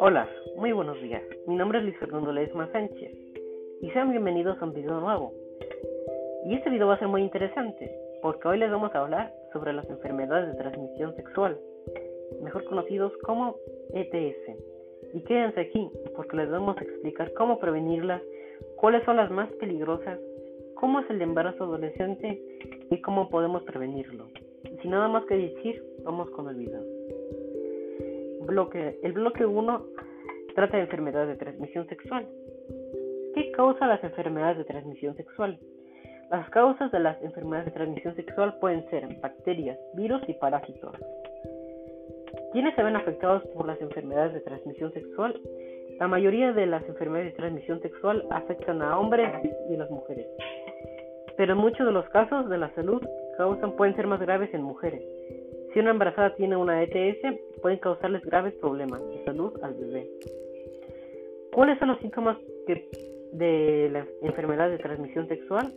Hola, muy buenos días. Mi nombre es Luis Fernando Ledesma Sánchez y sean bienvenidos a un video nuevo. Y este video va a ser muy interesante porque hoy les vamos a hablar sobre las enfermedades de transmisión sexual, mejor conocidos como ETS. Y quédense aquí porque les vamos a explicar cómo prevenirlas, cuáles son las más peligrosas, cómo es el embarazo adolescente y cómo podemos prevenirlo. Sin nada más que decir, vamos con el video bloque, el bloque 1 trata de enfermedades de transmisión sexual. ¿Qué causa las enfermedades de transmisión sexual? Las causas de las enfermedades de transmisión sexual pueden ser bacterias, virus y parásitos. ¿Quiénes se ven afectados por las enfermedades de transmisión sexual? La mayoría de las enfermedades de transmisión sexual afectan a hombres y a las mujeres, pero muchos de los casos de la salud causan pueden ser más graves en mujeres. Si una embarazada tiene una ETS, pueden causarles graves problemas de salud al bebé. ¿Cuáles son los síntomas de la enfermedad de transmisión sexual?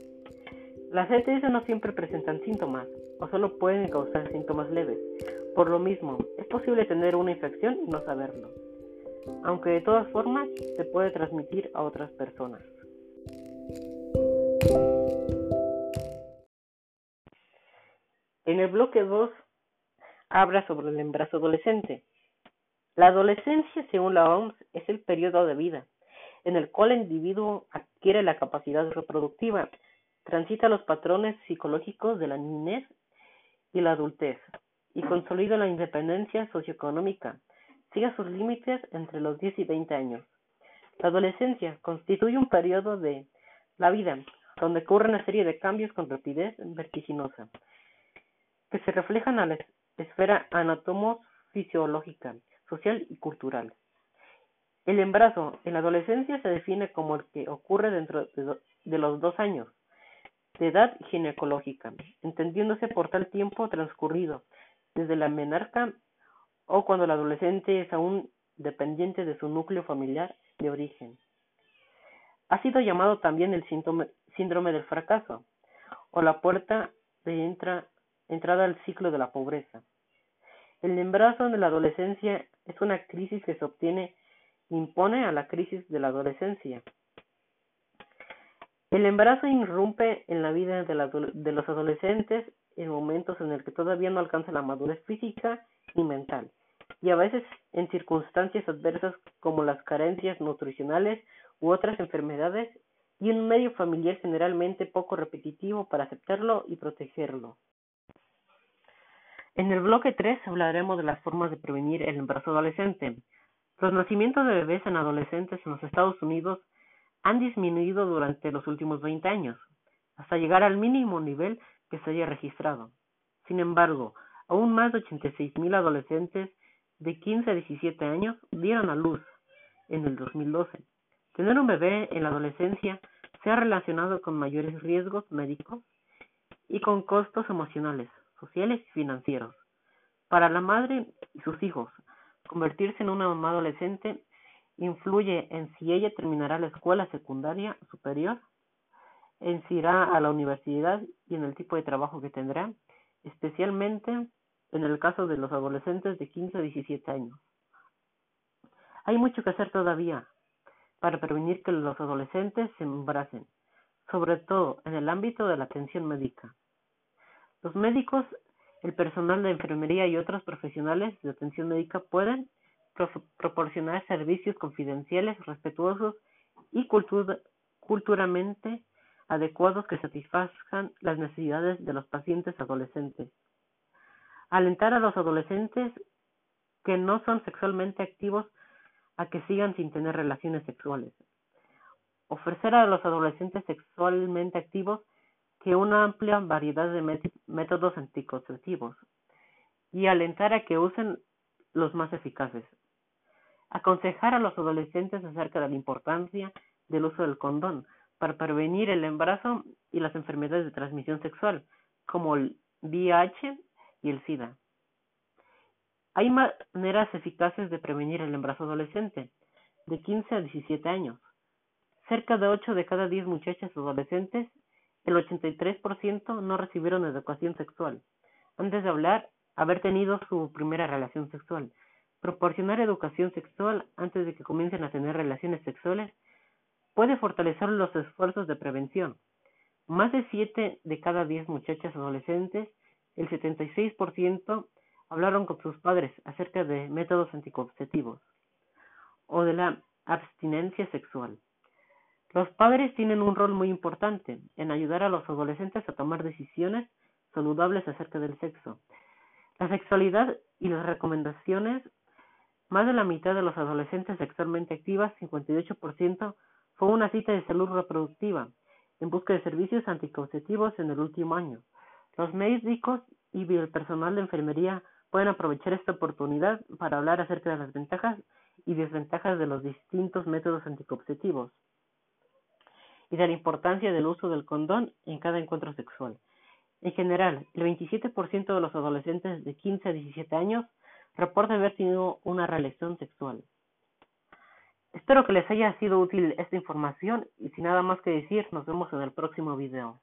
Las ETS no siempre presentan síntomas o solo pueden causar síntomas leves. Por lo mismo, es posible tener una infección y no saberlo, aunque de todas formas se puede transmitir a otras personas. En el bloque 2 habla sobre el embarazo adolescente. La adolescencia, según la OMS, es el periodo de vida en el cual el individuo adquiere la capacidad reproductiva, transita los patrones psicológicos de la niñez y la adultez y consolida la independencia socioeconómica, sigue sus límites entre los 10 y 20 años. La adolescencia constituye un periodo de la vida donde ocurre una serie de cambios con rapidez vertiginosa, que se reflejan a la esfera anatomo-fisiológica, social y cultural. El embarazo en la adolescencia se define como el que ocurre dentro de, los dos años de edad ginecológica, entendiéndose por tal tiempo transcurrido desde la menarca o cuando el adolescente es aún dependiente de su núcleo familiar de origen. Ha sido llamado también el síndrome del fracaso o la puerta de entrada al ciclo de la pobreza. El embarazo en la adolescencia es una crisis que se obtiene impone a la crisis de la adolescencia. El embarazo irrumpe en la vida de, los adolescentes en momentos en el que todavía no alcanza la madurez física y mental, y a veces en circunstancias adversas como las carencias nutricionales u otras enfermedades y un medio familiar generalmente poco repetitivo para aceptarlo y protegerlo. En el bloque 3 hablaremos de las formas de prevenir el embarazo adolescente. Los nacimientos de bebés en adolescentes en los Estados Unidos han disminuido durante los últimos 20 años, hasta llegar al mínimo nivel que se haya registrado. Sin embargo, aún más de 86.000 adolescentes de 15 a 17 años dieron a luz en el 2012. Tener un bebé en la adolescencia se ha relacionado con mayores riesgos médicos y con costos emocionales sociales y financieros. Para la madre y sus hijos, convertirse en una mamá adolescente influye en si ella terminará la escuela secundaria superior, en si irá a la universidad y en el tipo de trabajo que tendrá, especialmente en el caso de los adolescentes de 15 a 17 años. Hay mucho que hacer todavía para prevenir que los adolescentes se embaracen, sobre todo en el ámbito de la atención médica. Los médicos, el personal de enfermería y otros profesionales de atención médica pueden proporcionar servicios confidenciales, respetuosos y culturalmente adecuados que satisfazcan las necesidades de los pacientes adolescentes. Alentar a los adolescentes que no son sexualmente activos a que sigan sin tener relaciones sexuales. Ofrecer a los adolescentes sexualmente activos que una amplia variedad de métodos anticonceptivos y alentar a que usen los más eficaces. Aconsejar a los adolescentes acerca de la importancia del uso del condón para prevenir el embarazo y las enfermedades de transmisión sexual, como el VIH y el SIDA. Hay maneras eficaces de prevenir el embarazo adolescente, de 15 a 17 años. Cerca de 8 de cada 10 muchachas adolescentes el 83% no recibieron educación sexual antes de hablar haber tenido su primera relación sexual, Proporcionar educación sexual antes de que comiencen a tener relaciones sexuales puede fortalecer los esfuerzos de prevención. Más de 7 de cada 10 muchachas adolescentes, el 76%, hablaron con sus padres acerca de métodos anticonceptivos o de la abstinencia sexual. Los padres tienen un rol muy importante en ayudar a los adolescentes a tomar decisiones saludables acerca del sexo. La sexualidad y las recomendaciones, más de la mitad de los adolescentes sexualmente activas, 58%, fue una cita de salud reproductiva en busca de servicios anticonceptivos en el último año. Los médicos y el personal de enfermería pueden aprovechar esta oportunidad para hablar acerca de las ventajas y desventajas de los distintos métodos anticonceptivos y de la importancia del uso del condón en cada encuentro sexual. En general, el 27% de los adolescentes de 15 a 17 años reportan haber tenido una relación sexual. Espero que les haya sido útil esta información y sin nada más que decir, nos vemos en el próximo video.